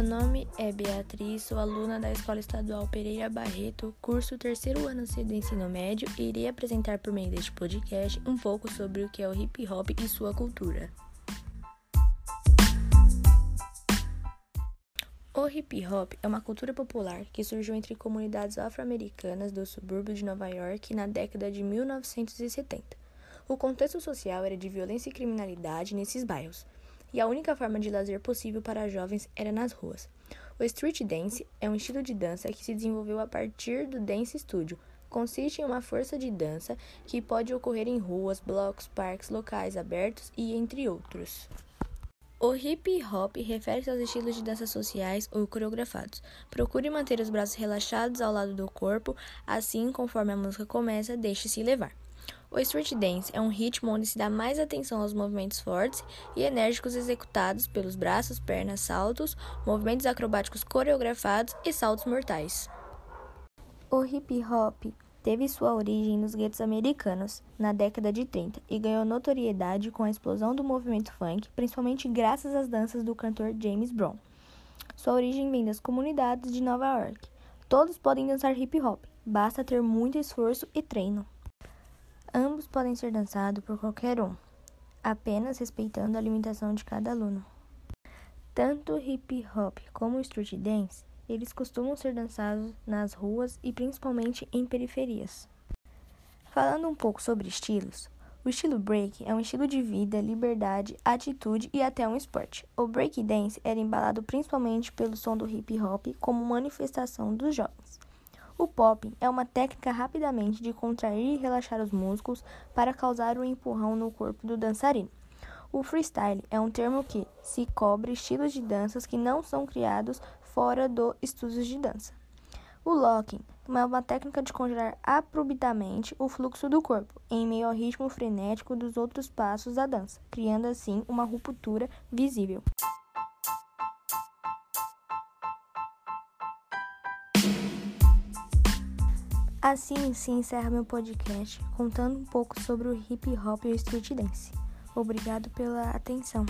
Meu nome é Beatriz, sou aluna da Escola Estadual Pereira Barreto, curso terceiro ano do ensino médio e irei apresentar por meio deste podcast um pouco sobre o que é o hip hop e sua cultura. O hip hop é uma cultura popular que surgiu entre comunidades afro-americanas do subúrbio de Nova York na década de 1970. O contexto social era de violência e criminalidade nesses bairros e a única forma de lazer possível para jovens era nas ruas. O street dance é um estilo de dança que se desenvolveu a partir do dance studio. Consiste em uma força de dança que pode ocorrer em ruas, blocos, parques, locais abertos e entre outros. O hip hop refere-se aos estilos de dança sociais ou coreografados. Procure manter os braços relaxados ao lado do corpo, assim, conforme a música começa, deixe-se levar. O street dance é um ritmo onde se dá mais atenção aos movimentos fortes e enérgicos executados pelos braços, pernas, saltos, movimentos acrobáticos coreografados e saltos mortais. O hip hop teve sua origem nos guetos americanos na década de 30 e ganhou notoriedade com a explosão do movimento funk, principalmente graças às danças do cantor James Brown. Sua origem vem das comunidades de Nova York. Todos podem dançar hip hop, basta ter muito esforço e treino. Podem ser dançados por qualquer um, apenas respeitando a limitação de cada aluno. Tanto hip hop como street dance, eles costumam ser dançados nas ruas e principalmente em periferias. Falando um pouco sobre estilos, o estilo break é um estilo de vida, liberdade, atitude e até um esporte. O break dance era embalado principalmente pelo som do hip hop como manifestação dos jovens. O popping é uma técnica rapidamente de contrair e relaxar os músculos para causar um empurrão no corpo do dançarino. O freestyle é um termo que se cobre estilos de danças que não são criados fora do estúdio de dança. O locking é uma técnica de congelar abruptamente o fluxo do corpo em meio ao ritmo frenético dos outros passos da dança, criando assim uma ruptura visível. Assim se encerra meu podcast contando um pouco sobre o hip hop e o street dance. Obrigado pela atenção.